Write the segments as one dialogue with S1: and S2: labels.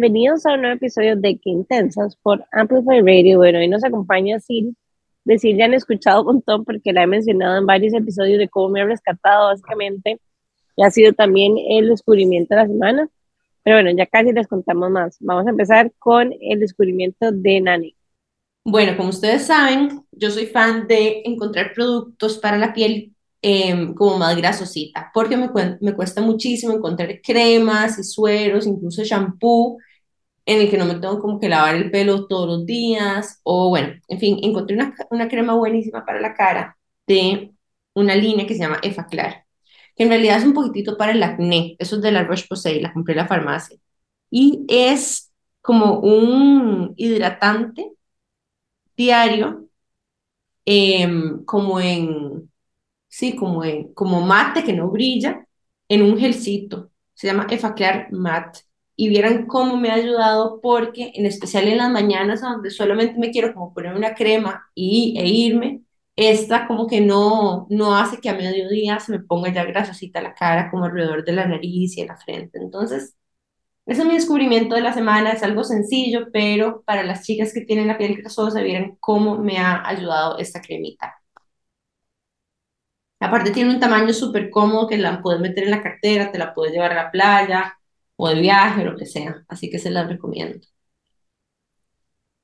S1: Bienvenidos a un nuevo episodio de Qué Intensas por Amplify Radio. Bueno, hoy nos acompaña Sil. De Sil ya han escuchado un montón porque la he mencionado en varios episodios de cómo me ha rescatado básicamente. Y ha sido también el descubrimiento de la semana. Pero bueno, ya casi les contamos más. Vamos a empezar con el descubrimiento de Nani.
S2: Bueno, como ustedes saben, yo soy fan de encontrar productos para la piel Em, como más grasosita, porque me, me cuesta muchísimo encontrar cremas y sueros, incluso shampoo, en el que no me tengo como que lavar el pelo todos los días, o bueno, en fin, encontré una, una crema buenísima para la cara de una línea que se llama Effaclar, que en realidad es un poquitito para el acné, eso es de la Roche-Posay, la compré en la farmacia, y es como un hidratante diario, em, como en sí, como, como mate que no brilla, en un gelcito. Se llama Effaclar Matte. Y vieran cómo me ha ayudado porque, en especial en las mañanas, donde solamente me quiero como poner una crema y, e irme, esta como que no, no hace que a mediodía se me ponga ya grasosita la cara, como alrededor de la nariz y de la frente. Entonces, ese es mi descubrimiento de la semana. Es algo sencillo, pero para las chicas que tienen la piel grasosa, vieran cómo me ha ayudado esta cremita. Aparte tiene un tamaño súper cómodo que la puedes meter en la cartera, te la puedes llevar a la playa o de viaje, lo que sea. Así que se la recomiendo.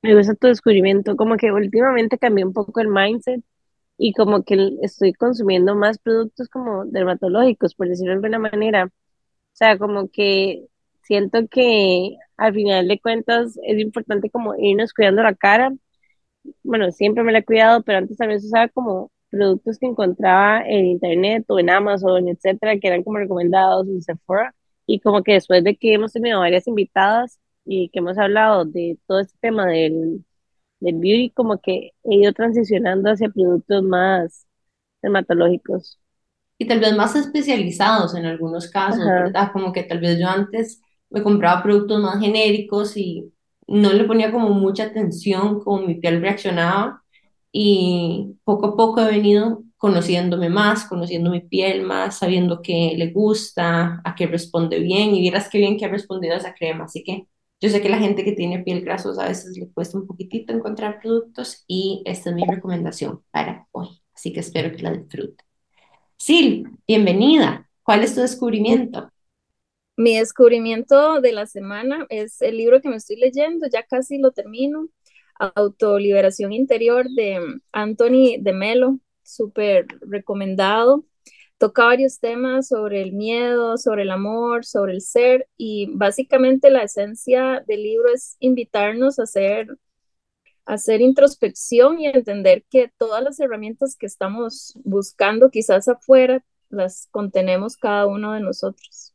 S1: Me gusta tu descubrimiento, como que últimamente cambié un poco el mindset y como que estoy consumiendo más productos como dermatológicos, por decirlo de alguna manera. O sea, como que siento que al final de cuentas es importante como irnos cuidando la cara. Bueno, siempre me la he cuidado, pero antes también se usaba como productos que encontraba en internet o en Amazon, etcétera, que eran como recomendados en Sephora. Y como que después de que hemos tenido varias invitadas y que hemos hablado de todo este tema del, del beauty, como que he ido transicionando hacia productos más dermatológicos.
S2: Y tal vez más especializados en algunos casos, ¿verdad? Como que tal vez yo antes me compraba productos más genéricos y no le ponía como mucha atención como mi piel reaccionaba y poco a poco he venido conociéndome más, conociendo mi piel más, sabiendo qué le gusta, a qué responde bien y vieras qué bien que ha respondido a esa crema. Así que yo sé que la gente que tiene piel grasosa a veces le cuesta un poquitito encontrar productos y esta es mi recomendación para hoy. Así que espero que la disfruten. Sil, bienvenida. ¿Cuál es tu descubrimiento?
S3: Mi descubrimiento de la semana es el libro que me estoy leyendo, ya casi lo termino. Autoliberación Interior de Anthony de Melo, súper recomendado. Toca varios temas sobre el miedo, sobre el amor, sobre el ser y básicamente la esencia del libro es invitarnos a hacer, a hacer introspección y entender que todas las herramientas que estamos buscando quizás afuera las contenemos cada uno de nosotros.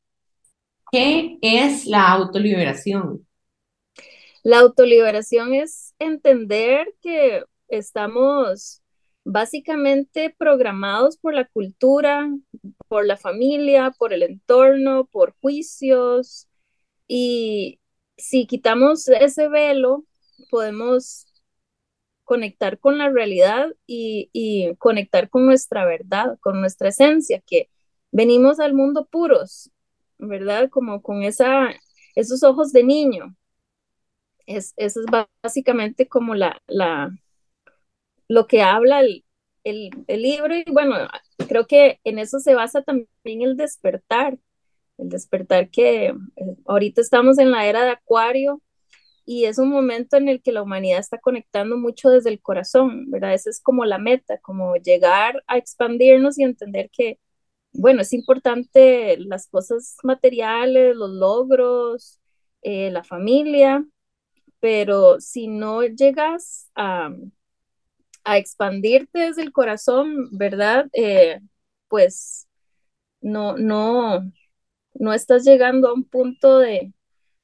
S2: ¿Qué es la autoliberación?
S3: La autoliberación es entender que estamos básicamente programados por la cultura, por la familia, por el entorno, por juicios. Y si quitamos ese velo, podemos conectar con la realidad y, conectar con nuestra verdad, con nuestra esencia, que venimos al mundo puros, ¿verdad? Como con esa, esos ojos de niño, es, eso es básicamente como la, lo que habla el, el, libro y bueno, creo que en eso se basa también el despertar, el despertar que eh, ahorita estamos en la era de Acuario y es un momento en el que la humanidad está conectando mucho desde el corazón, ¿verdad? Esa es como la meta, como llegar a expandirnos y entender que, bueno, es importante las cosas materiales, los logros, eh, la familia, pero si no llegas a, expandirte desde el corazón, ¿verdad? Eh, pues no, no, no estás llegando a un punto de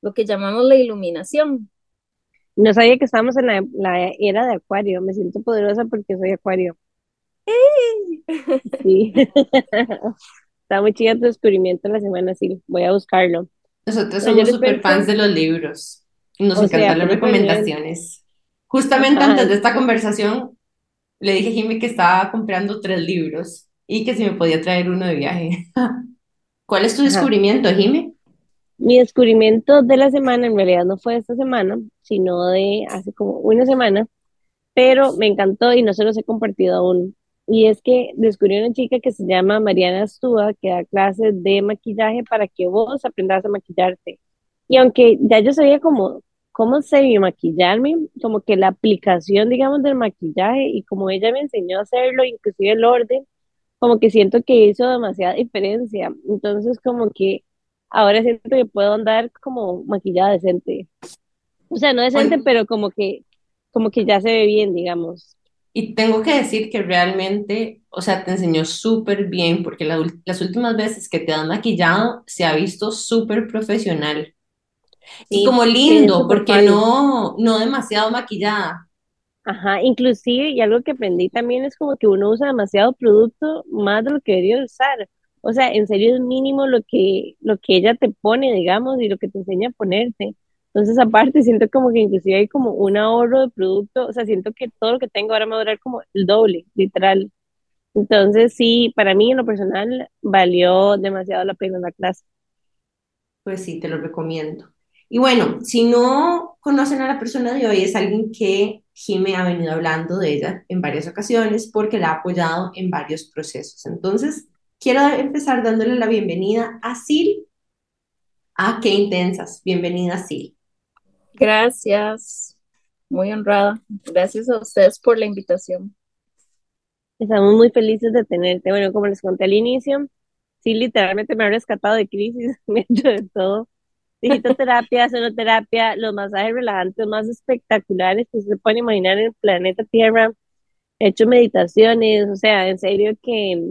S3: lo que llamamos la iluminación.
S1: No sabía que estábamos en la, era de Acuario. Me siento poderosa porque soy Acuario. Sí. Está muy chido tu descubrimiento la semana, sí. Voy a buscarlo.
S2: Nosotros somos super fans de los libros. Nos encantan las recomendaciones. Justamente antes de esta conversación, le dije a Jimmy que estaba comprando tres libros y que si me podía traer uno de viaje. ¿Cuál es tu descubrimiento, Jimmy?
S1: Mi descubrimiento de la semana en realidad no fue esta semana, sino de hace como una semana, pero me encantó y no se los he compartido aún. Y es que descubrí una chica que se llama Mariana Astúa, que da clases de maquillaje para que vos aprendas a maquillarte. Y aunque ya yo sabía cómo, cómo se maquillarme, como que la aplicación, digamos, del maquillaje y como ella me enseñó a hacerlo, inclusive el orden, como que siento que hizo demasiada diferencia. Entonces, como que ahora siento que puedo andar como maquillada decente. O sea, no decente, pero como que, como que ya se ve bien, digamos.
S2: y tengo que decir que realmente, o sea, te enseñó súper bien, porque la las últimas veces que te han maquillado se ha visto súper profesional. Y como lindo, porque no, no demasiado maquillada.
S1: Ajá, inclusive, y algo que aprendí también es como que uno usa demasiado producto más de lo que debería usar. O sea, en serio es mínimo lo que, lo que ella te pone, digamos, y lo que te enseña a ponerte. Entonces, aparte, siento como que inclusive hay como un ahorro de producto. O sea, siento que todo lo que tengo ahora me va a durar como el doble, literal. Entonces, sí, para mí en lo personal valió demasiado la pena la clase.
S2: Pues sí, te lo recomiendo. Y bueno, si no conocen a la persona de hoy, es alguien que Jime ha venido hablando de ella en varias ocasiones porque la ha apoyado en varios procesos. Entonces, quiero empezar dándole la bienvenida a Sil. Ah, qué intensas. Bienvenida, Sil.
S3: Gracias, muy honrada. Gracias a ustedes por la invitación.
S1: Estamos muy felices de tenerte. Bueno, como les conté al inicio, sí, literalmente me ha rescatado de crisis, hecho de todo. Digitoterapia, sonoterapia, los masajes relajantes más espectaculares que se pueden imaginar en el planeta Tierra. He hecho meditaciones, o sea, en serio que,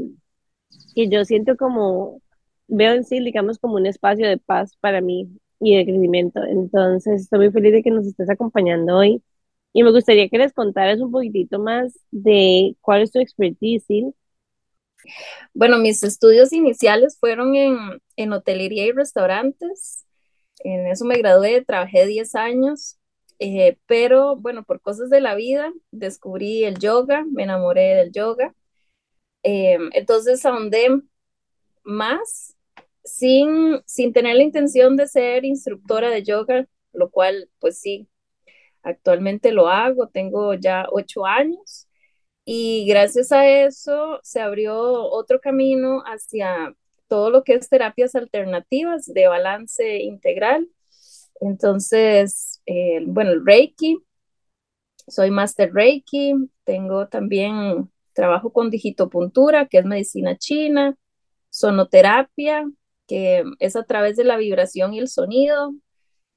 S1: que yo siento como, veo en sí, digamos, como un espacio de paz para mí y de crecimiento. Entonces, estoy muy feliz de que nos estés acompañando hoy. Y me gustaría que les contaras un poquitito más de cuál es tu expertise.
S3: Bueno, mis estudios iniciales fueron en, en hotelería y restaurantes. En eso me gradué, trabajé 10 años, eh, pero bueno, por cosas de la vida descubrí el yoga, me enamoré del yoga. Eh, entonces ahondé más sin, sin tener la intención de ser instructora de yoga, lo cual pues sí, actualmente lo hago, tengo ya ocho años y gracias a eso se abrió otro camino hacia todo lo que es terapias alternativas de balance integral. Entonces, eh, bueno, Reiki, soy Master Reiki, tengo también trabajo con digitopuntura, que es medicina china, sonoterapia, que es a través de la vibración y el sonido,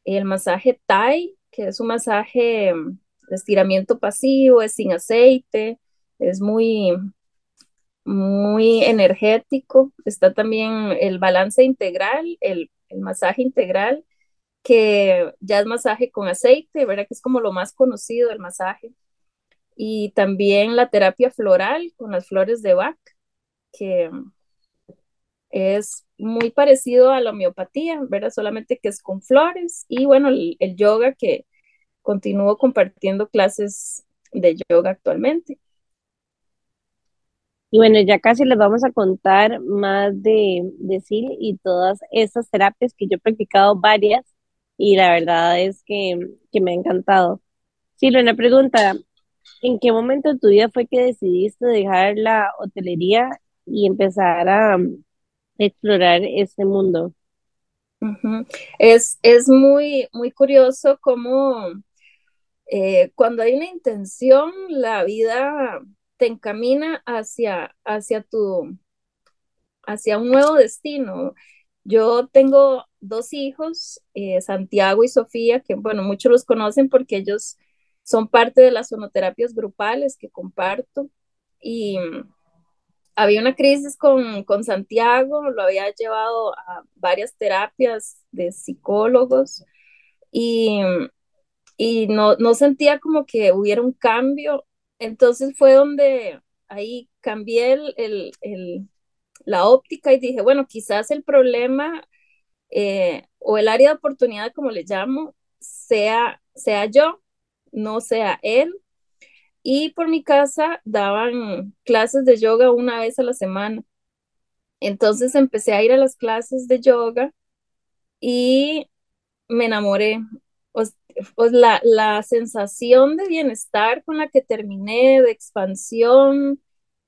S3: el masaje Thai, que es un masaje de estiramiento pasivo, es sin aceite, es muy, muy energético. Está también el balance integral, el, el masaje integral, que ya es masaje con aceite, ¿verdad? Que es como lo más conocido del masaje. Y también la terapia floral con las flores de Bach, que es muy parecido a la homeopatía, ¿verdad? Solamente que es con flores. Y bueno, el, el yoga que continúo compartiendo clases de yoga actualmente.
S1: Y bueno, ya casi les vamos a contar más de, de SIL y todas esas terapias que yo he practicado varias y la verdad es que, que me ha encantado. Sí, una pregunta, ¿en qué momento de tu vida fue que decidiste dejar la hotelería y empezar a um, explorar este mundo?
S3: Es, es muy, muy curioso cómo eh, cuando hay una intención, la vida te encamina hacia, hacia tu, hacia un nuevo destino. Yo tengo dos hijos, eh, Santiago y Sofía, que bueno, muchos los conocen porque ellos son parte de las sonoterapias grupales que comparto. Y mm, había una crisis con, con Santiago, lo había llevado a varias terapias de psicólogos y, mm, y no, no sentía como que hubiera un cambio. Entonces fue donde ahí cambié el, el, la óptica y dije, bueno, quizás el problema eh, o el área de oportunidad, como le llamo, sea, sea yo, no sea él. Y por mi casa daban clases de yoga una vez a la semana. Entonces empecé a ir a las clases de yoga y me enamoré. Pues, la, la, sensación de bienestar con la que terminé, de expansión,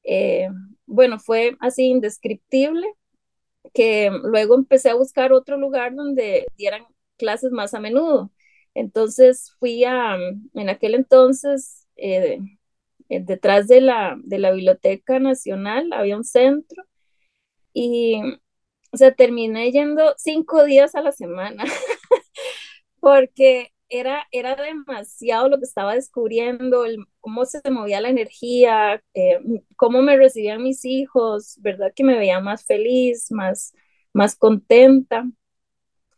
S3: eh, bueno, fue así indescriptible, que luego empecé a buscar otro lugar donde dieran clases más a menudo. Entonces fui a, en aquel entonces, eh, eh, detrás de la, de la Biblioteca Nacional, había un centro y o sea, terminé yendo cinco días a la semana porque era, era demasiado lo que estaba descubriendo, el, cómo se movía la energía, eh, cómo me recibían mis hijos, ¿verdad? Que me veía más feliz, más, más contenta.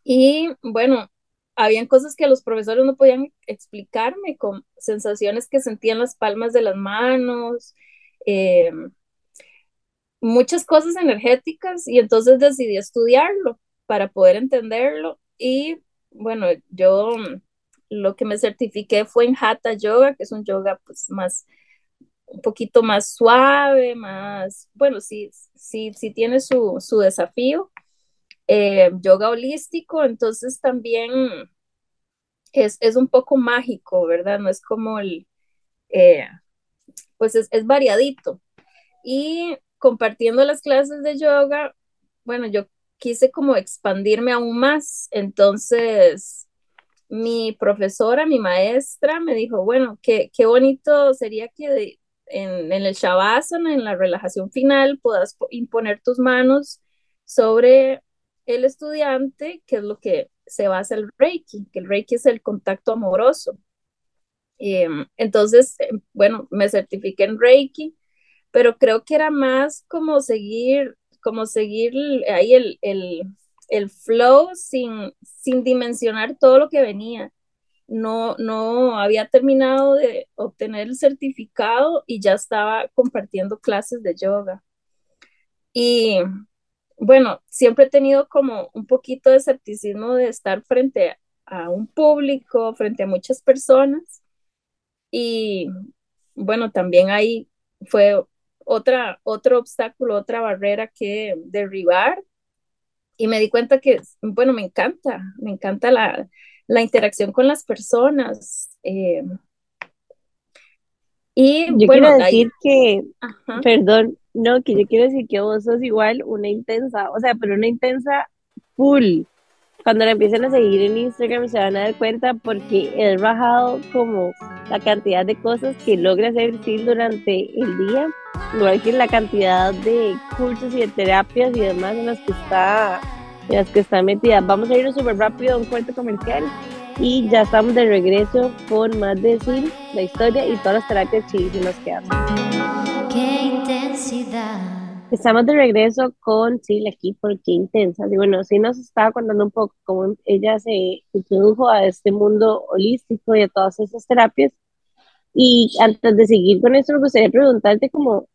S3: Y bueno, habían cosas que los profesores no podían explicarme, con sensaciones que sentía en las palmas de las manos, eh, muchas cosas energéticas, y entonces decidí estudiarlo para poder entenderlo. Y bueno, yo lo que me certifiqué fue en Hatha Yoga, que es un yoga pues más, un poquito más suave, más, bueno, sí, sí, sí tiene su, su desafío. Eh, yoga holístico, entonces también es, es, un poco mágico, ¿verdad? No es como el, eh, pues es, es variadito. Y compartiendo las clases de yoga, bueno, yo quise como expandirme aún más, entonces mi profesora, mi maestra, me dijo, bueno, qué, qué bonito sería que en, el Shavasana, en la relajación final, puedas imponer tus manos sobre el estudiante, que es lo que se basa el Reiki, que el Reiki es el contacto amoroso. Eh, entonces, eh, bueno, me certifiqué en Reiki, pero creo que era más como seguir, como seguir ahí el, el, el flow sin, sin dimensionar todo lo que venía. No, no había terminado de obtener el certificado y ya estaba compartiendo clases de yoga. Y bueno, siempre he tenido como un poquito de escepticismo de estar frente a un público, frente a muchas personas. Y bueno, también ahí fue otra, otro obstáculo, otra barrera que derribar y me di cuenta que, bueno, me encanta, me encanta la, la interacción con las personas. Eh,
S1: y yo quiero decir que, perdón, no, que yo quiero decir que vos sos igual una intensa, o sea, pero una intensa full. Cuando la empiecen a seguir en Instagram se van a dar cuenta porque he bajado como la cantidad de cosas que logra hacer durante el día igual que la cantidad de cursos y de terapias y demás en las que está, en las que está metida. Vamos a ir súper rápido a un cuento comercial y ya estamos de regreso con más de Sil, la historia y todas las terapias chidísimas que hace. Qué intensidad. Estamos de regreso con Sil aquí por Qué Intensa. Y bueno, sí nos estaba contando un poco cómo ella se introdujo a este mundo holístico y a todas esas terapias. Y antes de seguir con esto, me gustaría preguntarte como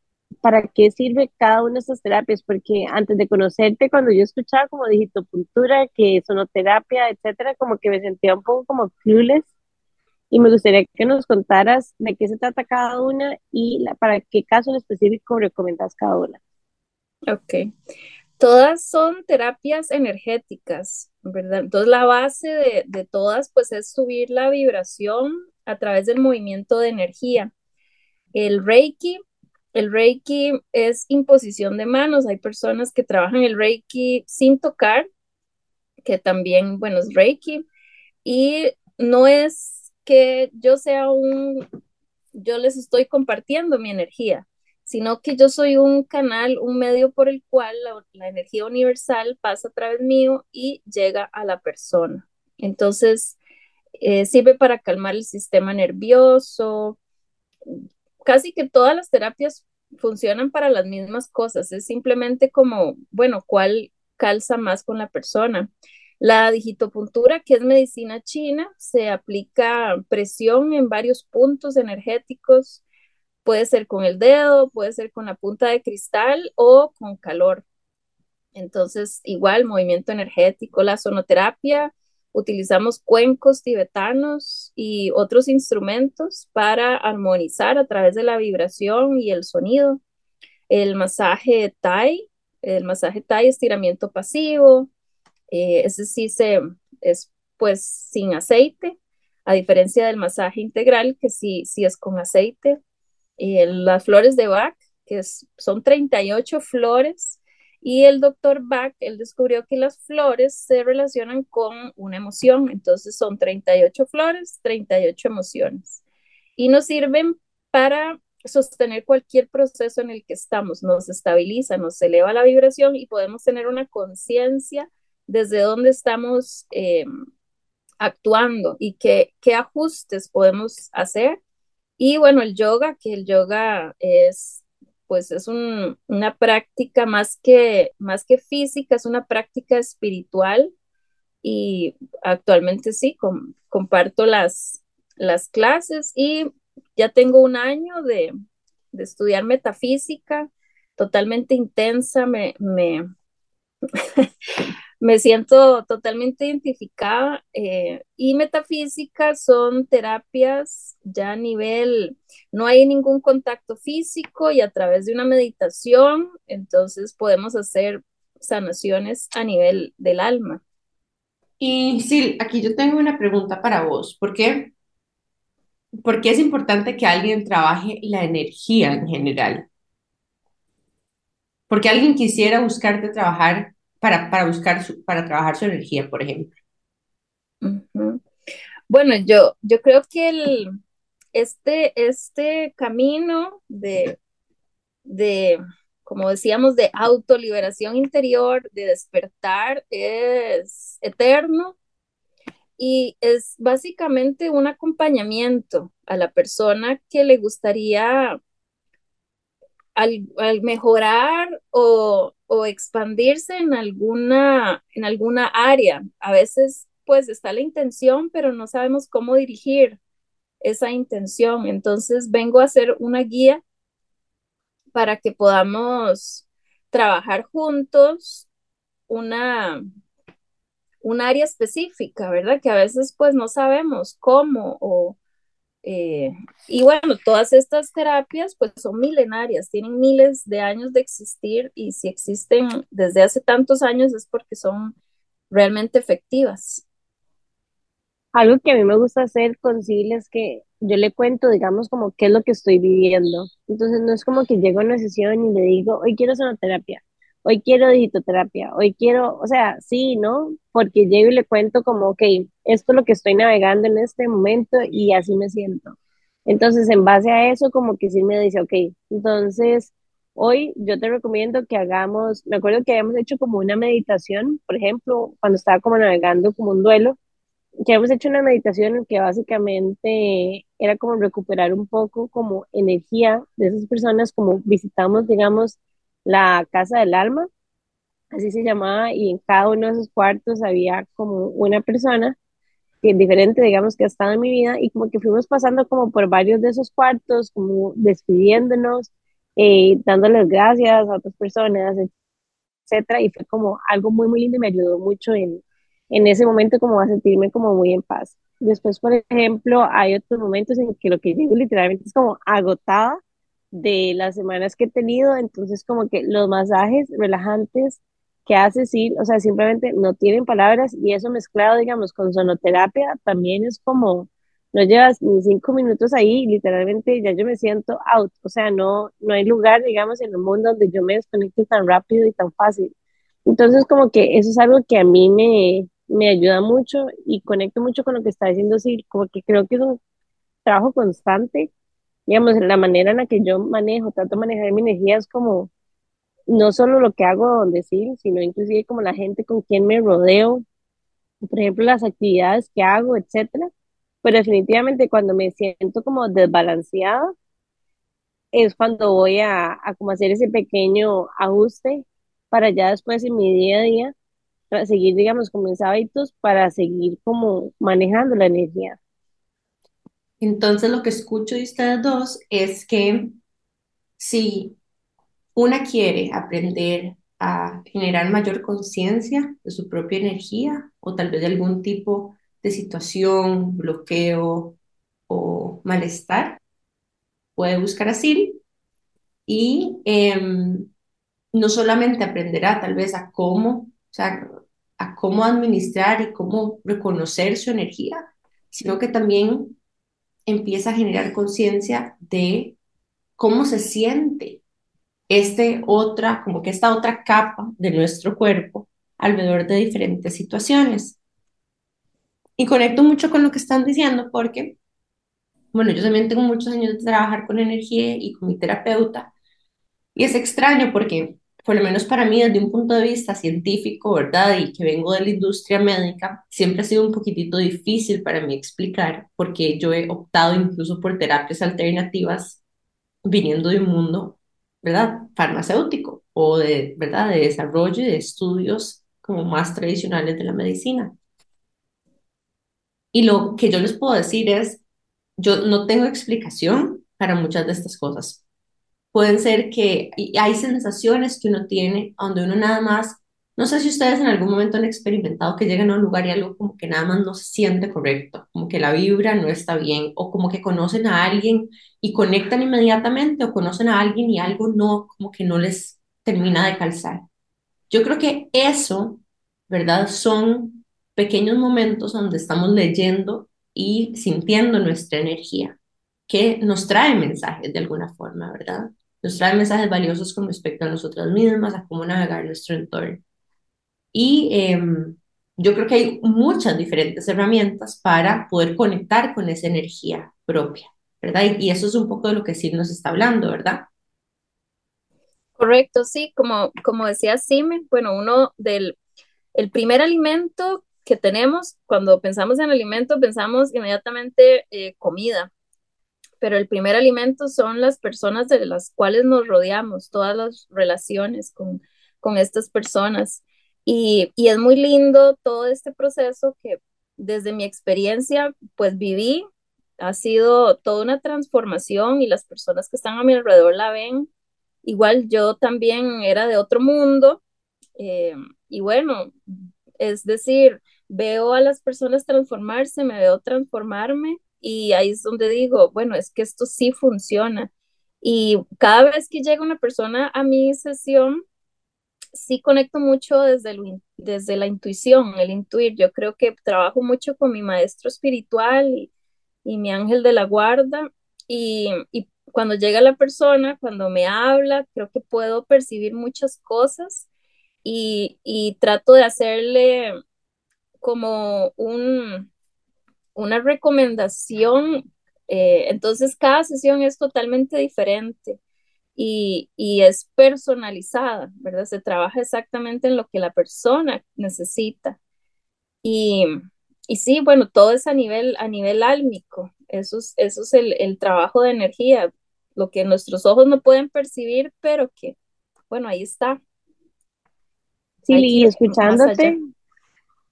S1: para qué sirve cada una de estas terapias, porque antes de conocerte, cuando yo escuchaba como digitopuntura, que sonoterapia, etcétera, como que me sentía un poco como clueless y me gustaría que nos contaras de qué se trata cada una y para qué caso en específico recomiendas cada una.
S3: Ok. Todas son terapias energéticas, ¿verdad? Entonces la base de, de todas pues es subir la vibración a través del movimiento de energía. El Reiki el Reiki es imposición de manos. Hay personas que trabajan el Reiki sin tocar, que también, bueno, es Reiki. Y no es que yo sea un, yo les estoy compartiendo mi energía, sino que yo soy un canal, un medio por el cual la, energía universal pasa a través mío y llega a la persona. Entonces, eh, sirve para calmar el sistema nervioso, casi que todas las terapias funcionan para las mismas cosas, es simplemente como, bueno, cuál calza más con la persona. La digitopuntura, que es medicina china, se aplica presión en varios puntos energéticos, puede ser con el dedo, puede ser con la punta de cristal o con calor. Entonces, igual, movimiento energético, la sonoterapia, Utilizamos cuencos tibetanos y otros instrumentos para armonizar a través de la vibración y el sonido. El masaje Thai, el masaje Thai, estiramiento pasivo. Eh, ese sí se, es pues sin aceite, a diferencia del masaje integral, que sí, sí es con aceite. Eh, las flores de Bach, que es, son 38 flores, y el doctor Bach, él descubrió que las flores se relacionan con una emoción, entonces son 38 flores, 38 emociones, y nos sirven para sostener cualquier proceso en el que estamos, nos estabiliza, nos eleva la vibración y podemos tener una conciencia desde dónde estamos eh, actuando y qué, qué ajustes podemos hacer. Y bueno, el yoga, que el yoga es, pues es un, una práctica más que, más que física, es una práctica espiritual. Y actualmente sí, com, comparto las, las clases y ya tengo un año de, de estudiar metafísica totalmente intensa, me, me siento totalmente identificada eh, y metafísica son terapias ya a nivel, no hay ningún contacto físico y a través de una meditación, entonces podemos hacer sanaciones a nivel del alma.
S2: Y sí, aquí yo tengo una pregunta para vos. ¿Por qué? ¿Por qué es importante que alguien trabaje la energía en general? Porque alguien quisiera buscarte trabajar para, para buscar su, para trabajar su energía, por ejemplo.
S3: Bueno, yo, yo creo que el, este, este camino de, de, como decíamos, de autoliberación interior, de despertar, es eterno y es básicamente un acompañamiento a la persona que le gustaría al, al mejorar o, o, expandirse en alguna, en alguna área. A veces pues está la intención, pero no sabemos cómo dirigir esa intención. Entonces vengo a hacer una guía para que podamos trabajar juntos una, un área específica, ¿verdad? Que a veces pues no sabemos cómo o, eh, y bueno, todas estas terapias pues son milenarias, tienen miles de años de existir y si existen desde hace tantos años es porque son realmente efectivas.
S1: Algo que a mí me gusta hacer con Sil es que yo le cuento, digamos, como qué es lo que estoy viviendo. Entonces no es como que llego a una sesión y le digo, hoy quiero sonoterapia, hoy quiero digitoterapia, hoy quiero, o sea, sí, ¿no? Porque llego y le cuento como, ok, esto es lo que estoy navegando en este momento y así me siento. Entonces, en base a eso, como que sí me dice, ok, entonces, hoy yo te recomiendo que hagamos, me acuerdo que habíamos hecho como una meditación, por ejemplo, cuando estaba como navegando como un duelo, que habíamos hecho una meditación en que básicamente era como recuperar un poco como energía de esas personas, como visitamos, digamos, la Casa del Alma, así se llamaba, y en cada uno de esos cuartos había como una persona que es diferente, digamos, que ha estado en mi vida, y como que fuimos pasando como por varios de esos cuartos, como despidiéndonos, eh, dándoles gracias a otras personas, etcétera, y fue como algo muy, muy lindo me ayudó mucho en, en ese momento como a sentirme como muy en paz. Después, por ejemplo, hay otros momentos en que lo que llego literalmente es como agotada de las semanas que he tenido, entonces como que los masajes relajantes que hace sí, o sea, simplemente no tienen palabras y eso mezclado, digamos, con sonoterapia también es como, no llevas ni cinco minutos ahí, literalmente ya yo me siento out, o sea, no, no hay lugar, digamos, en el mundo donde yo me desconecte tan rápido y tan fácil. Entonces como que eso es algo que a mí me, me ayuda mucho y conecto mucho con lo que está diciendo sí, como que creo que es un trabajo constante digamos, la manera en la que yo manejo, trato de manejar mi energía es como no solo lo que hago donde sí, sino inclusive como la gente con quien me rodeo, por ejemplo, las actividades que hago, etcétera. Pero definitivamente cuando me siento como desbalanceada, es cuando voy a, a como hacer ese pequeño ajuste para ya después en mi día a día para seguir, digamos, con mis hábitos para seguir como manejando la energía.
S2: Entonces lo que escucho de ustedes dos es que si una quiere aprender a generar mayor conciencia de su propia energía o tal vez de algún tipo de situación, bloqueo o malestar, puede buscar a Siri y eh, no solamente aprenderá tal vez a cómo, o sea, a cómo administrar y cómo reconocer su energía, sino que también empieza a generar conciencia de cómo se siente este otra, como que esta otra capa de nuestro cuerpo alrededor de diferentes situaciones. Y conecto mucho con lo que están diciendo porque, bueno, yo también tengo muchos años de trabajar con energía y con mi terapeuta. Y es extraño porque, por lo menos para mí, desde un punto de vista científico, ¿verdad? Y que vengo de la industria médica, siempre ha sido un poquitito difícil para mí explicar porque yo he optado incluso por terapias alternativas viniendo de un mundo, ¿verdad? Farmacéutico o de, ¿verdad? De desarrollo y de estudios como más tradicionales de la medicina. Y lo que yo les puedo decir es, yo no tengo explicación para muchas de estas cosas. Pueden ser que hay sensaciones que uno tiene donde uno nada más, no sé si ustedes en algún momento han experimentado que llegan a un lugar y algo como que nada más no se siente correcto, como que la vibra no está bien, o como que conocen a alguien y conectan inmediatamente, o conocen a alguien y algo no, como que no les termina de calzar. Yo creo que eso, ¿verdad? Son pequeños momentos donde estamos leyendo y sintiendo nuestra energía, que nos trae mensajes de alguna forma, ¿verdad? Nos trae mensajes valiosos con respecto a nosotras mismas, a cómo navegar nuestro entorno. Y em, yo creo que hay muchas diferentes herramientas para poder conectar con esa energía propia, ¿verdad? Y, eso es un poco de lo que sí nos está hablando, ¿verdad?
S3: Correcto, sí, como, como decía Sime, bueno, uno del el primer alimento que tenemos, cuando pensamos en alimento, pensamos inmediatamente eh, comida, pero el primer alimento son las personas de las cuales nos rodeamos, todas las relaciones con, con estas personas. Y, y es muy lindo todo este proceso que desde mi experiencia, pues viví, ha sido toda una transformación y las personas que están a mi alrededor la ven. Igual yo también era de otro mundo eh, y bueno, es decir, veo a las personas transformarse, me veo transformarme y ahí es donde digo, bueno, es que esto sí funciona. Y cada vez que llega una persona a mi sesión, sí conecto mucho desde, desde la intuición, el intuir. Yo creo que trabajo mucho con mi maestro espiritual y, mi ángel de la guarda. Y, y cuando llega la persona, cuando me habla, creo que puedo percibir muchas cosas y, y trato de hacerle como un, una recomendación. Eh, entonces, cada sesión es totalmente diferente y, y, es personalizada, ¿verdad? Se trabaja exactamente en lo que la persona necesita. Y, y sí, bueno, todo es a nivel, a nivel álmico. Eso es, eso es el, el trabajo de energía, lo que nuestros ojos no pueden percibir, pero que, bueno, ahí está.
S1: Sí, y escuchándote,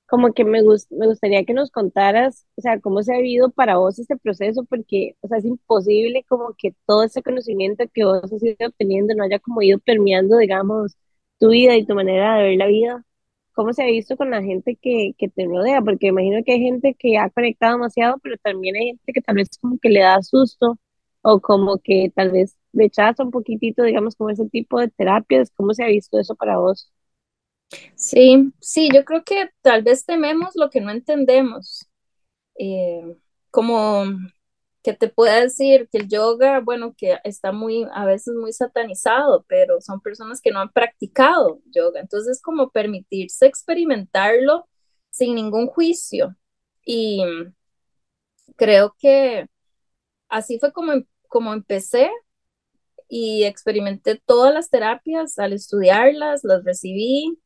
S1: como que me, me gustaría que nos contaras, o sea, cómo se ha vivido para vos este proceso, porque, o sea, es imposible como que todo ese conocimiento que vos has ido obteniendo no haya como ido permeando, digamos, tu vida y tu manera de ver la vida. ¿Cómo se ha visto con la gente que, que te rodea? Porque imagino que hay gente que ha conectado demasiado, pero también hay gente que tal vez como que le da susto o como que tal vez rechaza un poquitito, digamos, como ese tipo de terapias. ¿Cómo se ha visto eso para vos?
S3: Sí, sí, yo creo que tal vez tememos lo que no entendemos. Eh, como que te pueda decir que el yoga, bueno, que está muy, a veces muy satanizado, pero son personas que no han practicado yoga. Entonces, como permitirse experimentarlo sin ningún juicio. Y creo que así fue como, como empecé y experimenté todas las terapias al estudiarlas, las recibí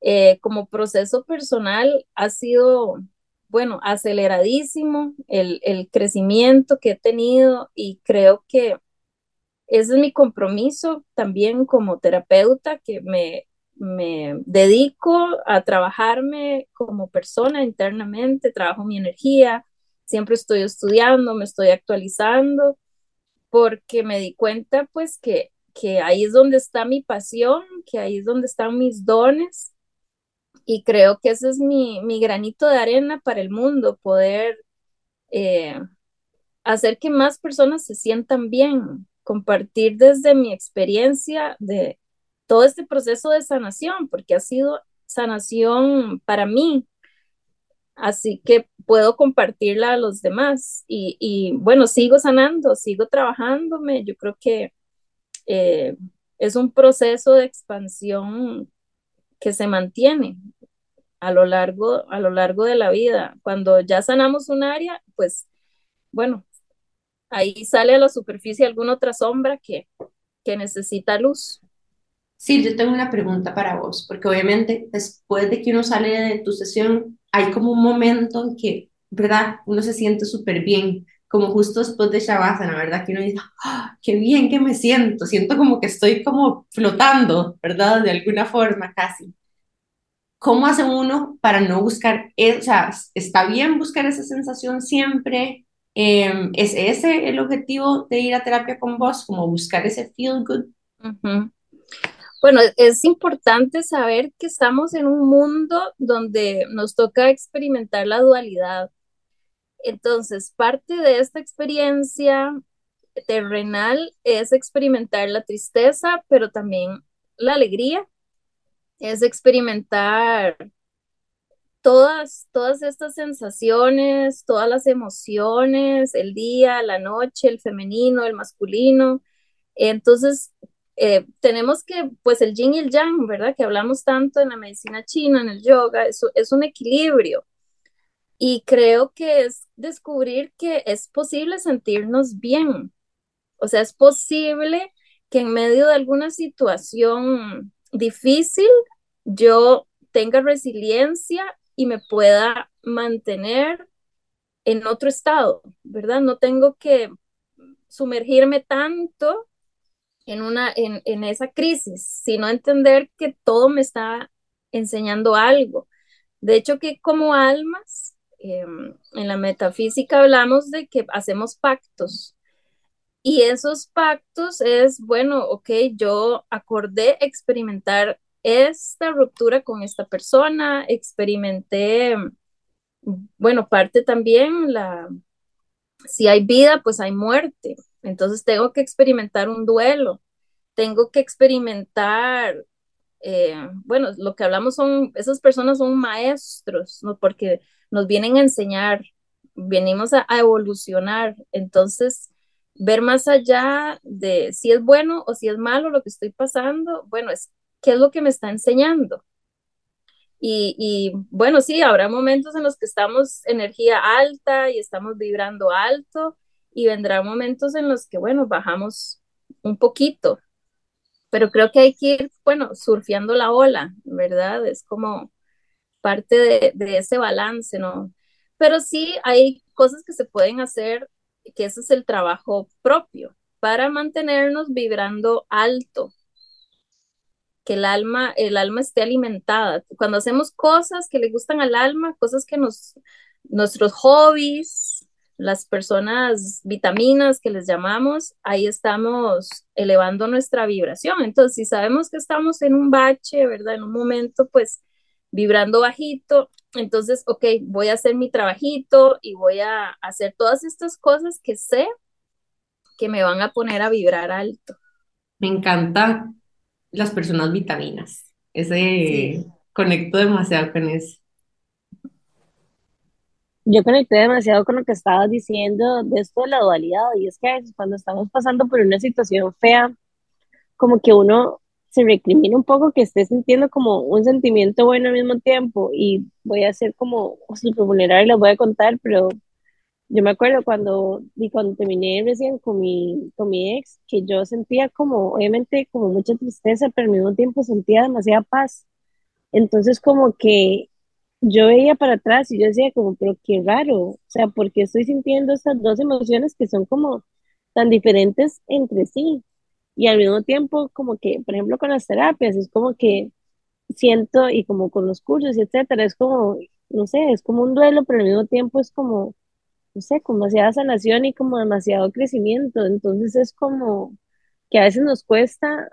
S3: eh, como proceso personal ha sido, bueno, aceleradísimo el, el crecimiento que he tenido y creo que ese es mi compromiso también como terapeuta, que me, me dedico a trabajarme como persona internamente, trabajo mi energía, siempre estoy estudiando, me estoy actualizando, porque me di cuenta pues que, que ahí es donde está mi pasión, que ahí es donde están mis dones y creo que ese es mi, granito de arena para el mundo, poder eh, hacer que más personas se sientan bien, compartir desde mi experiencia de todo este proceso de sanación, porque ha sido sanación para mí, así que puedo compartirla a los demás. Y, y bueno, sigo sanando, sigo trabajándome. Yo creo que eh, es un proceso de expansión que se mantiene a lo largo, a lo largo de la vida. Cuando ya sanamos un área, pues bueno, ahí sale a la superficie alguna otra sombra que, que necesita luz.
S2: Sí, yo tengo una pregunta para vos, porque obviamente después de que uno sale de tu sesión, hay como un momento en que, ¿verdad? Uno se siente súper bien, como justo después de Shavasana, ¿verdad? Que uno dice, ¡Ah, qué bien que me siento, siento como que estoy como flotando, ¿verdad? De alguna forma casi. ¿Cómo hace uno para no buscar, e, o sea, está bien buscar esa sensación siempre? Eh, ¿Es ese el objetivo de ir a terapia con vos, como buscar ese feel good?
S3: Bueno, es importante saber que estamos en un mundo donde nos toca experimentar la dualidad. Entonces, parte de esta experiencia terrenal es experimentar la tristeza, pero también la alegría, es experimentar todas, todas estas sensaciones, todas las emociones, el día, la noche, el femenino, el masculino. Entonces, eh, tenemos que, pues el yin y el yang, ¿verdad? Que hablamos tanto en la medicina china, en el yoga, eso es un equilibrio. Y creo que es descubrir que es posible sentirnos bien. O sea, es posible que en medio de alguna situación difícil yo tenga resiliencia y me pueda mantener en otro estado, ¿verdad? No tengo que sumergirme tanto en, una, en, en esa crisis, sino entender que todo me está enseñando algo. De hecho, que como almas, eh, en la metafísica hablamos de que hacemos pactos. Y esos pactos es, bueno, ok, yo acordé experimentar esta ruptura con esta persona, experimenté, bueno, parte también la, si hay vida, pues hay muerte. Entonces tengo que experimentar un duelo, tengo que experimentar, eh, bueno, lo que hablamos son, esas personas son maestros, ¿no? Porque nos vienen a enseñar, venimos a, a evolucionar. Entonces, ver más allá de si es bueno o si es malo lo que estoy pasando, bueno, es qué es lo que me está enseñando. Y, y, bueno, sí, habrá momentos en los que estamos energía alta y estamos vibrando alto y vendrá momentos en los que, bueno, bajamos un poquito, pero creo que hay que ir, bueno, surfeando la ola, ¿verdad? Es como parte de, de ese balance, ¿no? Pero sí hay cosas que se pueden hacer, que ese es el trabajo propio para mantenernos vibrando alto, que el alma, el alma esté alimentada. Cuando hacemos cosas que le gustan al alma, cosas que nos, nuestros hobbies, las personas vitaminas que les llamamos, ahí estamos elevando nuestra vibración. Entonces, si sabemos que estamos en un bache, ¿verdad? En un momento, pues vibrando bajito, entonces, ok, voy a hacer mi trabajito y voy a hacer todas estas cosas que sé que me van a poner a vibrar alto.
S2: Me encanta las personas vitaminas. Ese sí. conecto demasiado con eso.
S1: Yo conecté demasiado con lo que estabas diciendo de esto de la dualidad y es que a veces cuando estamos pasando por una situación fea, como que uno se recrimina un poco que esté sintiendo como un sentimiento bueno al mismo tiempo y voy a hacer como súper vulnerable y les voy a contar, pero yo me acuerdo cuando, y cuando terminé recién con mi, con mi ex, que yo sentía como, obviamente, como mucha tristeza, pero al mismo tiempo sentía demasiada paz. Entonces, como que yo veía para atrás y yo decía como, pero qué raro, o sea, porque estoy sintiendo estas dos emociones que son como tan diferentes entre sí. Y al mismo tiempo, como que, por ejemplo, con las terapias, es como que siento, y como con los cursos, y etcétera, es como, no sé, es como un duelo, pero al mismo tiempo es como no sé, como demasiada sanación y como demasiado crecimiento. Entonces es como que a veces nos cuesta